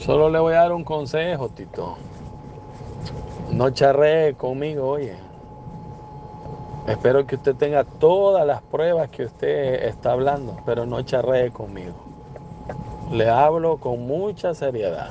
Solo le voy a dar un consejo, Tito. No charree conmigo, oye. Espero que usted tenga todas las pruebas que usted está hablando, pero no charree conmigo. Le hablo con mucha seriedad.